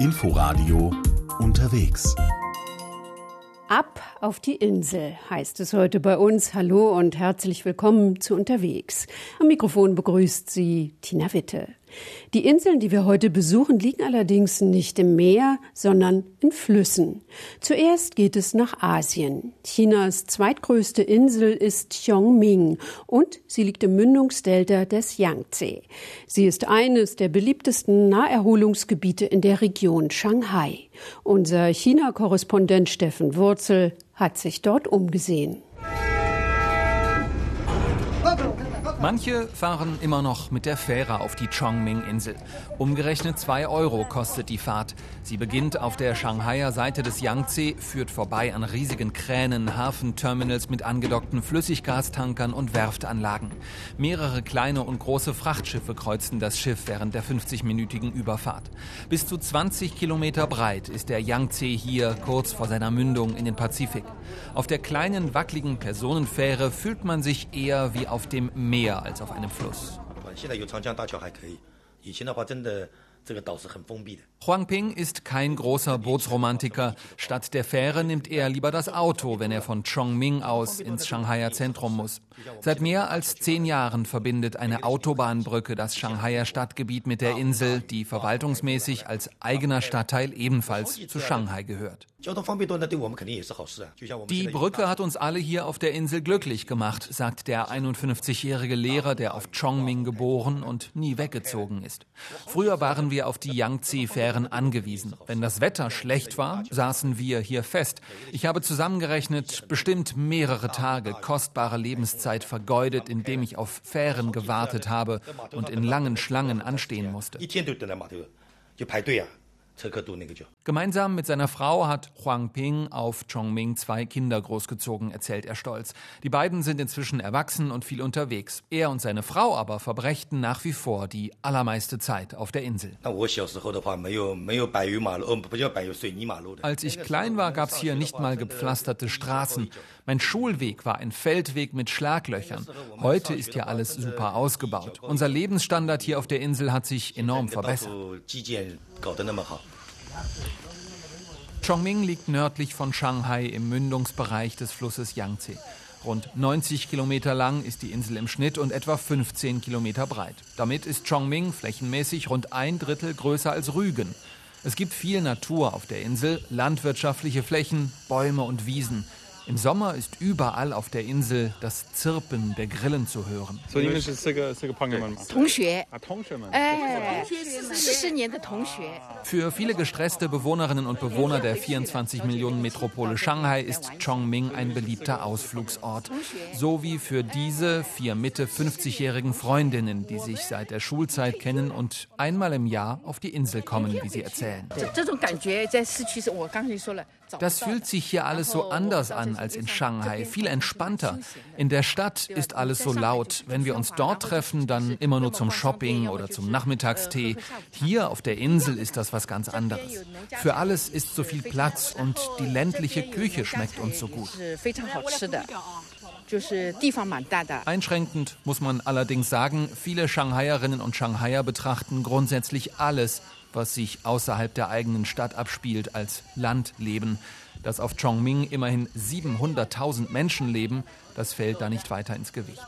Inforadio unterwegs. Ab auf die Insel heißt es heute bei uns. Hallo und herzlich willkommen zu Unterwegs. Am Mikrofon begrüßt Sie Tina Witte. Die Inseln, die wir heute besuchen, liegen allerdings nicht im Meer, sondern in Flüssen. Zuerst geht es nach Asien. Chinas zweitgrößte Insel ist Xiongming und sie liegt im Mündungsdelta des Yangtze. Sie ist eines der beliebtesten Naherholungsgebiete in der Region Shanghai. Unser China-Korrespondent Steffen Wurzel hat sich dort umgesehen. Manche fahren immer noch mit der Fähre auf die Chongming-Insel. Umgerechnet 2 Euro kostet die Fahrt. Sie beginnt auf der Shanghaier Seite des Yangtze, führt vorbei an riesigen Kränen, Hafenterminals mit angedockten Flüssiggastankern und Werftanlagen. Mehrere kleine und große Frachtschiffe kreuzen das Schiff während der 50-minütigen Überfahrt. Bis zu 20 Kilometer breit ist der Yangtze hier kurz vor seiner Mündung in den Pazifik. Auf der kleinen, wackeligen Personenfähre fühlt man sich eher wie auf dem Meer mehr als auf einem Fluss. Huangping ist kein großer Bootsromantiker. Statt der Fähre nimmt er lieber das Auto, wenn er von Chongming aus ins Shanghaier Zentrum muss. Seit mehr als zehn Jahren verbindet eine Autobahnbrücke das Shanghaier Stadtgebiet mit der Insel, die verwaltungsmäßig als eigener Stadtteil ebenfalls zu Shanghai gehört. Die Brücke hat uns alle hier auf der Insel glücklich gemacht, sagt der 51-jährige Lehrer, der auf Chongming geboren und nie weggezogen ist. Früher waren wir auf die Yangtze-Fähren angewiesen. Wenn das Wetter schlecht war, saßen wir hier fest. Ich habe zusammengerechnet bestimmt mehrere Tage kostbare Lebenszeit vergeudet, indem ich auf Fähren gewartet habe und in langen Schlangen anstehen musste. Gemeinsam mit seiner Frau hat Huang Ping auf Chongming zwei Kinder großgezogen, erzählt er stolz. Die beiden sind inzwischen erwachsen und viel unterwegs. Er und seine Frau aber verbrächten nach wie vor die allermeiste Zeit auf der Insel. Als ich klein war, gab es hier nicht mal gepflasterte Straßen. Mein Schulweg war ein Feldweg mit Schlaglöchern. Heute ist hier alles super ausgebaut. Unser Lebensstandard hier auf der Insel hat sich enorm verbessert. Chongming liegt nördlich von Shanghai im Mündungsbereich des Flusses Yangtze. Rund 90 Kilometer lang ist die Insel im Schnitt und etwa 15 Kilometer breit. Damit ist Chongming flächenmäßig rund ein Drittel größer als Rügen. Es gibt viel Natur auf der Insel, landwirtschaftliche Flächen, Bäume und Wiesen. Im Sommer ist überall auf der Insel das Zirpen der Grillen zu hören. Für viele gestresste Bewohnerinnen und Bewohner der 24 Millionen Metropole Shanghai ist Chongming ein beliebter Ausflugsort. So wie für diese vier Mitte 50-jährigen Freundinnen, die sich seit der Schulzeit kennen und einmal im Jahr auf die Insel kommen, wie sie erzählen. Das fühlt sich hier alles so anders an als in Shanghai, viel entspannter. In der Stadt ist alles so laut. Wenn wir uns dort treffen, dann immer nur zum Shopping oder zum Nachmittagstee. Hier auf der Insel ist das was ganz anderes. Für alles ist so viel Platz und die ländliche Küche schmeckt uns so gut. Einschränkend muss man allerdings sagen, viele Shanghaierinnen und Shanghaier betrachten grundsätzlich alles, was sich außerhalb der eigenen Stadt abspielt, als Landleben. Dass auf Chongming immerhin 700.000 Menschen leben, das fällt da nicht weiter ins Gewicht.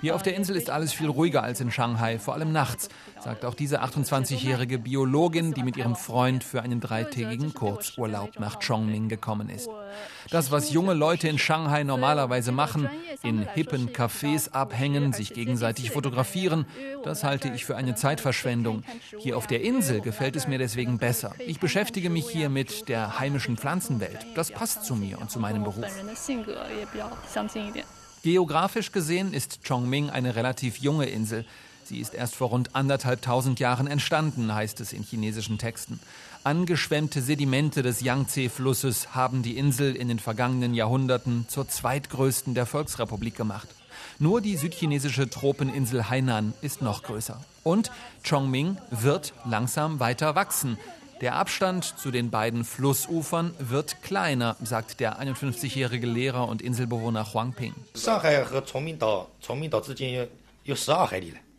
Hier auf der Insel ist alles viel ruhiger als in Shanghai, vor allem nachts, sagt auch diese 28-jährige Biologin, die mit ihrem Freund für einen dreitägigen Kurzurlaub nach Chongming gekommen ist. Das, was junge Leute in Shanghai normalerweise machen, in hippen Cafés abhängen, sich gegenseitig fotografieren, das halte ich für eine Zeitverschwendung. Hier auf der Insel gefällt es mir deswegen besser. Ich beschäftige mich hier mit der heimischen Pflanzenwelt. Das passt zu mir und zu meinem Beruf. Geografisch gesehen ist Chongming eine relativ junge Insel. Sie ist erst vor rund anderthalbtausend Jahren entstanden, heißt es in chinesischen Texten. Angeschwemmte Sedimente des Yangtze-Flusses haben die Insel in den vergangenen Jahrhunderten zur zweitgrößten der Volksrepublik gemacht. Nur die südchinesische Tropeninsel Hainan ist noch größer. Und Chongming wird langsam weiter wachsen. Der Abstand zu den beiden Flussufern wird kleiner, sagt der 51-jährige Lehrer und Inselbewohner Huang Ping.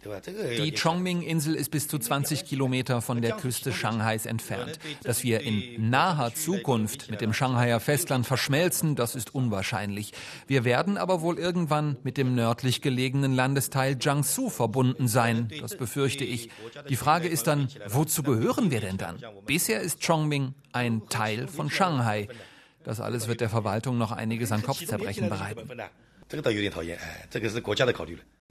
Die Chongming-Insel ist bis zu 20 Kilometer von der Küste Shanghais entfernt. Dass wir in naher Zukunft mit dem Shanghaier Festland verschmelzen, das ist unwahrscheinlich. Wir werden aber wohl irgendwann mit dem nördlich gelegenen Landesteil Jiangsu verbunden sein. Das befürchte ich. Die Frage ist dann, wozu gehören wir denn dann? Bisher ist Chongming ein Teil von Shanghai. Das alles wird der Verwaltung noch einiges an Kopfzerbrechen bereiten.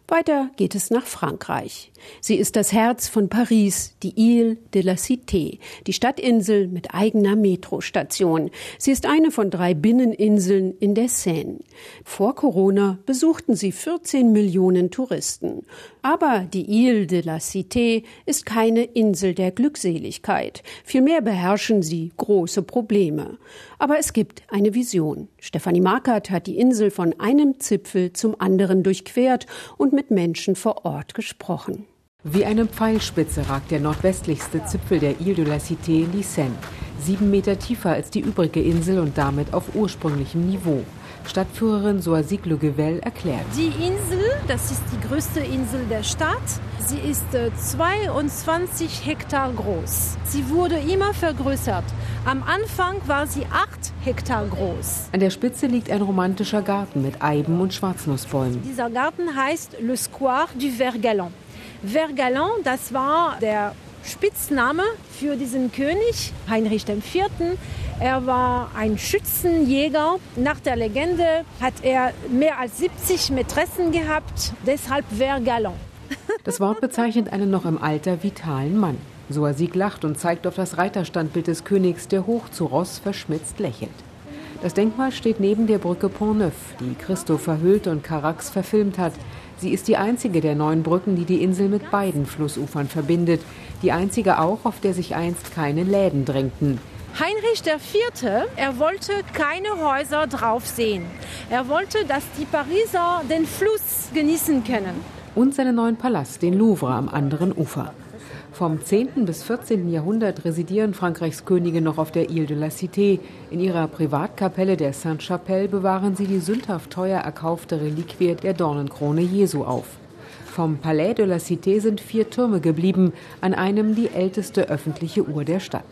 Weiter geht es nach Frankreich. Sie ist das Herz von Paris, die Ile de la Cité, die Stadtinsel mit eigener Metrostation. Sie ist eine von drei Binneninseln in der Seine. Vor Corona besuchten sie 14 Millionen Touristen. Aber die Ile de la Cité ist keine Insel der Glückseligkeit. Vielmehr beherrschen sie große Probleme. Aber es gibt eine Vision. Stefanie Markert hat die Insel von einem Zipfel zum anderen durchquert und mit Menschen vor Ort gesprochen. Wie eine Pfeilspitze ragt der nordwestlichste Zipfel der Ile de la Cité in die Seine. Sieben Meter tiefer als die übrige Insel und damit auf ursprünglichem Niveau. Stadtführerin Soazic Le Guevel erklärt. Die Insel, das ist die größte Insel der Stadt. Sie ist 22 äh, Hektar groß. Sie wurde immer vergrößert. Am Anfang war sie 8 Hektar groß. An der Spitze liegt ein romantischer Garten mit Eiben und Schwarznussbäumen. Dieser Garten heißt Le Square du Vergalan. Vergalan, das war der Spitzname für diesen König, Heinrich IV. Er war ein Schützenjäger. Nach der Legende hat er mehr als 70 Mätressen gehabt, deshalb Vergalan. Das Wort bezeichnet einen noch im Alter vitalen Mann. Soasik lacht und zeigt auf das Reiterstandbild des Königs, der hoch zu Ross verschmitzt lächelt. Das Denkmal steht neben der Brücke Pont-Neuf, die Christo verhüllt und Carax verfilmt hat. Sie ist die einzige der neun Brücken, die die Insel mit beiden Flussufern verbindet. Die einzige auch, auf der sich einst keine Läden drängten. Heinrich IV., er wollte keine Häuser drauf sehen. Er wollte, dass die Pariser den Fluss genießen können. Und seinen neuen Palast, den Louvre, am anderen Ufer. Vom 10. bis 14. Jahrhundert residieren Frankreichs Könige noch auf der Ile de la Cité. In ihrer Privatkapelle der Sainte-Chapelle bewahren sie die sündhaft teuer erkaufte Reliquie der Dornenkrone Jesu auf. Vom Palais de la Cité sind vier Türme geblieben, an einem die älteste öffentliche Uhr der Stadt.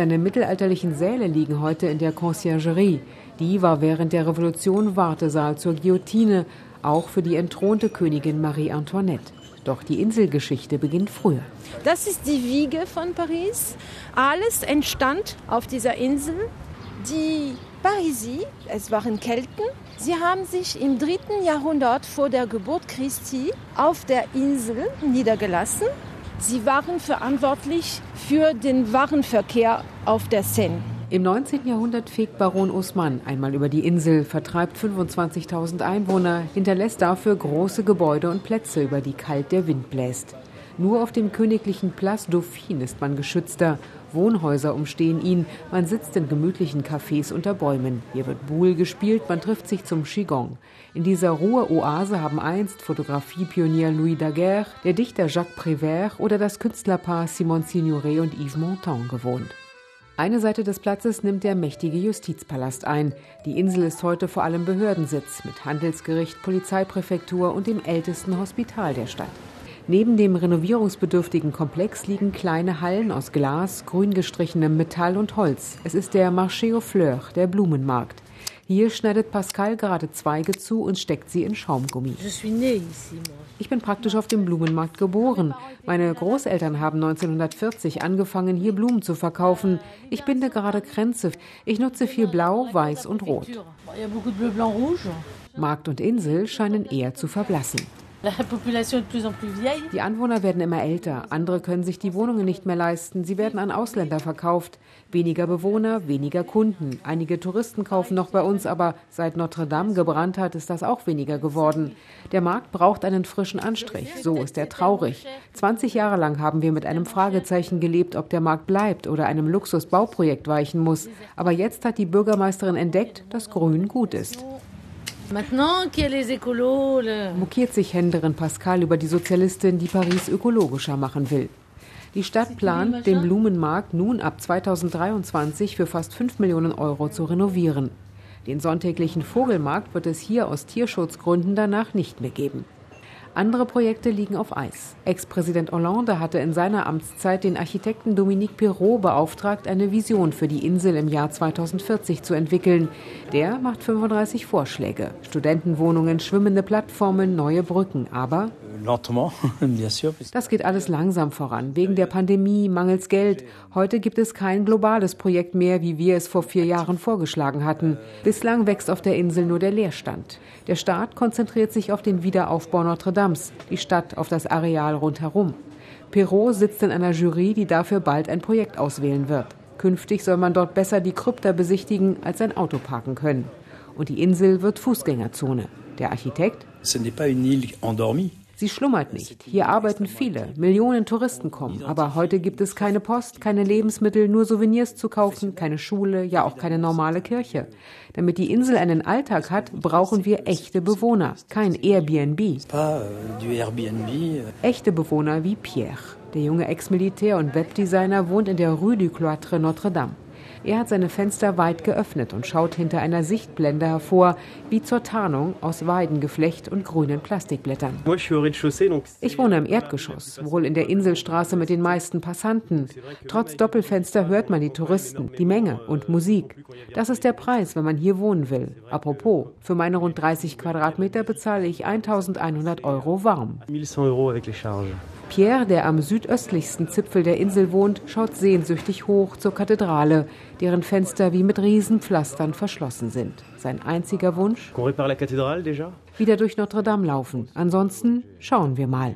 Seine mittelalterlichen Säle liegen heute in der Conciergerie. Die war während der Revolution Wartesaal zur Guillotine, auch für die entthronte Königin Marie Antoinette. Doch die Inselgeschichte beginnt früher. Das ist die Wiege von Paris. Alles entstand auf dieser Insel. Die Parisi, es waren Kelten, sie haben sich im dritten Jahrhundert vor der Geburt Christi auf der Insel niedergelassen. Sie waren verantwortlich für den Warenverkehr auf der Seine. Im 19. Jahrhundert fegt Baron Osman einmal über die Insel, vertreibt 25.000 Einwohner, hinterlässt dafür große Gebäude und Plätze, über die kalt der Wind bläst. Nur auf dem königlichen Place Dauphine ist man geschützter. Wohnhäuser umstehen ihn. Man sitzt in gemütlichen Cafés unter Bäumen. Hier wird Boule gespielt, man trifft sich zum Qigong. In dieser Ruhe-Oase haben einst Fotografiepionier Louis Daguerre, der Dichter Jacques Prévert oder das Künstlerpaar Simone Signoret und Yves Montand gewohnt. Eine Seite des Platzes nimmt der mächtige Justizpalast ein. Die Insel ist heute vor allem Behördensitz mit Handelsgericht, Polizeipräfektur und dem ältesten Hospital der Stadt. Neben dem renovierungsbedürftigen Komplex liegen kleine Hallen aus Glas, grün gestrichenem Metall und Holz. Es ist der Marché aux Fleurs, der Blumenmarkt. Hier schneidet Pascal gerade Zweige zu und steckt sie in Schaumgummi. Ich bin praktisch auf dem Blumenmarkt geboren. Meine Großeltern haben 1940 angefangen, hier Blumen zu verkaufen. Ich binde gerade Kränze. Ich nutze viel Blau, Weiß und Rot. Markt und Insel scheinen eher zu verblassen. Die Anwohner werden immer älter, andere können sich die Wohnungen nicht mehr leisten, sie werden an Ausländer verkauft. Weniger Bewohner, weniger Kunden. Einige Touristen kaufen noch bei uns, aber seit Notre Dame gebrannt hat, ist das auch weniger geworden. Der Markt braucht einen frischen Anstrich, so ist er traurig. 20 Jahre lang haben wir mit einem Fragezeichen gelebt, ob der Markt bleibt oder einem Luxusbauprojekt weichen muss. Aber jetzt hat die Bürgermeisterin entdeckt, dass Grün gut ist. Mokiert sich Händlerin Pascal über die Sozialistin, die Paris ökologischer machen will. Die Stadt plant, den Blumenmarkt nun ab 2023 für fast 5 Millionen Euro zu renovieren. Den sonntäglichen Vogelmarkt wird es hier aus Tierschutzgründen danach nicht mehr geben. Andere Projekte liegen auf Eis. Ex-Präsident Hollande hatte in seiner Amtszeit den Architekten Dominique Pirot beauftragt, eine Vision für die Insel im Jahr 2040 zu entwickeln. Der macht 35 Vorschläge. Studentenwohnungen, schwimmende Plattformen, neue Brücken. Aber das geht alles langsam voran, wegen der Pandemie, mangels Geld. Heute gibt es kein globales Projekt mehr, wie wir es vor vier Jahren vorgeschlagen hatten. Bislang wächst auf der Insel nur der Leerstand. Der Staat konzentriert sich auf den Wiederaufbau Notre-Dames, die Stadt auf das Areal rundherum. Perrault sitzt in einer Jury, die dafür bald ein Projekt auswählen wird. Künftig soll man dort besser die Krypta besichtigen als ein Auto parken können. Und die Insel wird Fußgängerzone. Der Architekt? Ce n'est pas une île endormie. Sie schlummert nicht. Hier arbeiten viele. Millionen Touristen kommen. Aber heute gibt es keine Post, keine Lebensmittel, nur Souvenirs zu kaufen, keine Schule, ja auch keine normale Kirche. Damit die Insel einen Alltag hat, brauchen wir echte Bewohner, kein Airbnb. Echte Bewohner wie Pierre. Der junge Ex-Militär und Webdesigner wohnt in der Rue du Cloître Notre-Dame. Er hat seine Fenster weit geöffnet und schaut hinter einer Sichtblende hervor, wie zur Tarnung aus Weidengeflecht und grünen Plastikblättern. Ich wohne im Erdgeschoss, wohl in der Inselstraße mit den meisten Passanten. Trotz Doppelfenster hört man die Touristen, die Menge und Musik. Das ist der Preis, wenn man hier wohnen will. Apropos, für meine rund 30 Quadratmeter bezahle ich 1100 Euro warm. Pierre, der am südöstlichsten Zipfel der Insel wohnt, schaut sehnsüchtig hoch zur Kathedrale, deren Fenster wie mit Riesenpflastern verschlossen sind. Sein einziger Wunsch? Wieder durch Notre Dame laufen. Ansonsten schauen wir mal.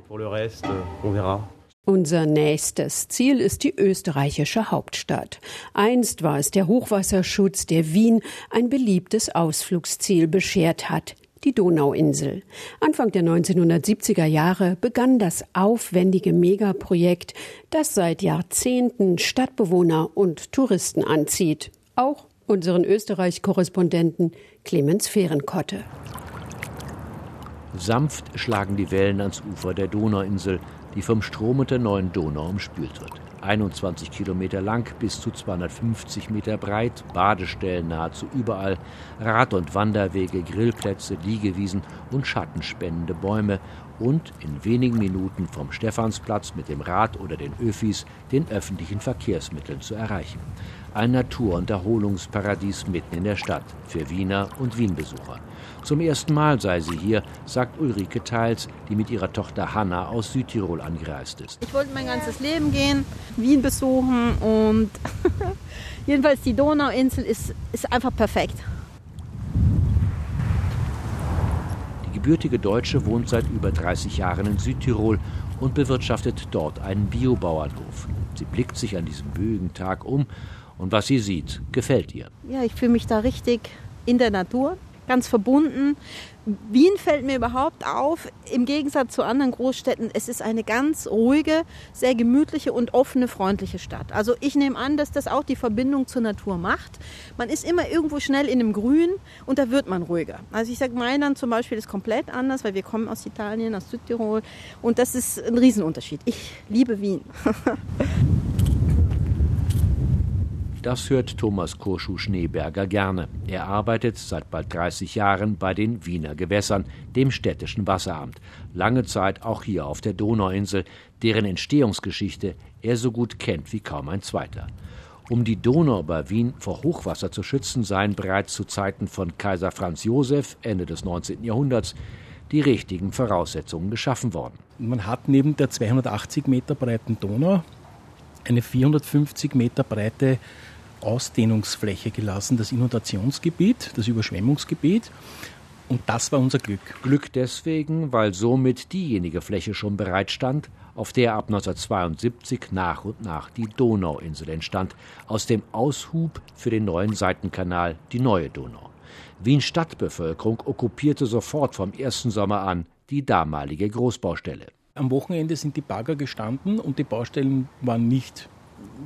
Unser nächstes Ziel ist die österreichische Hauptstadt. Einst war es der Hochwasserschutz, der Wien ein beliebtes Ausflugsziel beschert hat die Donauinsel. Anfang der 1970er Jahre begann das aufwendige Megaprojekt, das seit Jahrzehnten Stadtbewohner und Touristen anzieht. Auch unseren Österreich-Korrespondenten Clemens Fehrenkotte. Sanft schlagen die Wellen ans Ufer der Donauinsel, die vom Strom der neuen Donau umspült wird. 21 Kilometer lang, bis zu 250 Meter breit, Badestellen nahezu überall, Rad- und Wanderwege, Grillplätze, Liegewiesen und schattenspendende Bäume und in wenigen Minuten vom Stephansplatz mit dem Rad oder den Öfis den öffentlichen Verkehrsmitteln zu erreichen. Ein Natur- und Erholungsparadies mitten in der Stadt für Wiener und Wienbesucher. Zum ersten Mal sei sie hier, sagt Ulrike Teils, die mit ihrer Tochter Hanna aus Südtirol angereist ist. Ich wollte mein ganzes Leben gehen, Wien besuchen und jedenfalls die Donauinsel ist, ist einfach perfekt. Gebürtige Deutsche wohnt seit über 30 Jahren in Südtirol und bewirtschaftet dort einen Biobauernhof. Sie blickt sich an diesem böigen Tag um und was sie sieht, gefällt ihr. Ja, ich fühle mich da richtig in der Natur ganz verbunden. Wien fällt mir überhaupt auf, im Gegensatz zu anderen Großstädten, es ist eine ganz ruhige, sehr gemütliche und offene, freundliche Stadt. Also ich nehme an, dass das auch die Verbindung zur Natur macht. Man ist immer irgendwo schnell in dem Grün und da wird man ruhiger. Also ich sage, Mailand zum Beispiel ist komplett anders, weil wir kommen aus Italien, aus Südtirol und das ist ein Riesenunterschied. Ich liebe Wien. Das hört Thomas Kurschuh-Schneeberger gerne. Er arbeitet seit bald 30 Jahren bei den Wiener Gewässern, dem städtischen Wasseramt. Lange Zeit auch hier auf der Donauinsel, deren Entstehungsgeschichte er so gut kennt wie kaum ein zweiter. Um die Donau bei Wien vor Hochwasser zu schützen, seien bereits zu Zeiten von Kaiser Franz Josef Ende des 19. Jahrhunderts die richtigen Voraussetzungen geschaffen worden. Man hat neben der 280 Meter breiten Donau eine 450 Meter breite Ausdehnungsfläche gelassen, das Inundationsgebiet, das Überschwemmungsgebiet. Und das war unser Glück. Glück deswegen, weil somit diejenige Fläche schon bereitstand, auf der ab 1972 nach und nach die Donauinsel entstand, aus dem Aushub für den neuen Seitenkanal, die neue Donau. Wiens Stadtbevölkerung okkupierte sofort vom ersten Sommer an die damalige Großbaustelle. Am Wochenende sind die Bagger gestanden und die Baustellen waren nicht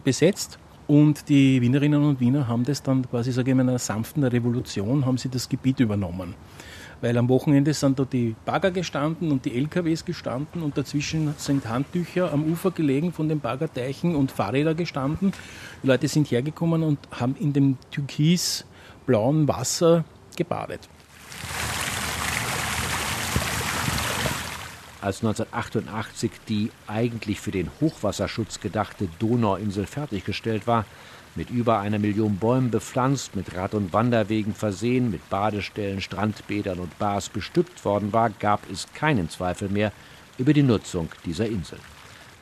besetzt. Und die Wienerinnen und Wiener haben das dann quasi, sage ich mal, in einer sanften Revolution, haben sie das Gebiet übernommen. Weil am Wochenende sind da die Bagger gestanden und die LKWs gestanden und dazwischen sind Handtücher am Ufer gelegen von den Baggerteichen und Fahrräder gestanden. Die Leute sind hergekommen und haben in dem türkisblauen Wasser gebadet. Als 1988 die eigentlich für den Hochwasserschutz gedachte Donauinsel fertiggestellt war, mit über einer Million Bäumen bepflanzt, mit Rad- und Wanderwegen versehen, mit Badestellen, Strandbädern und Bars bestückt worden war, gab es keinen Zweifel mehr über die Nutzung dieser Insel.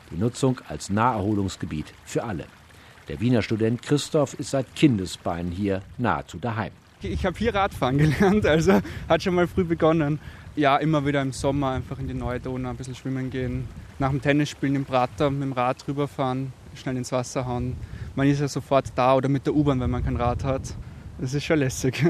Die Nutzung als Naherholungsgebiet für alle. Der Wiener Student Christoph ist seit Kindesbeinen hier nahezu daheim. Ich habe hier Radfahren gelernt, also hat schon mal früh begonnen. Ja, immer wieder im Sommer einfach in die neue Donau ein bisschen schwimmen gehen. Nach dem Tennisspielen im Prater mit dem Rad rüberfahren, schnell ins Wasser hauen man ist ja sofort da oder mit der U-Bahn, wenn man kein Rad hat. Das ist schon lässig.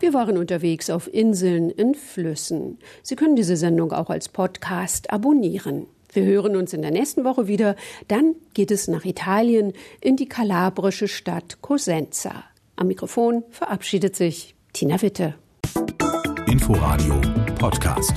Wir waren unterwegs auf Inseln in Flüssen. Sie können diese Sendung auch als Podcast abonnieren. Wir hören uns in der nächsten Woche wieder. Dann geht es nach Italien in die kalabrische Stadt Cosenza. Am Mikrofon verabschiedet sich Tina Witte. Inforadio Podcast.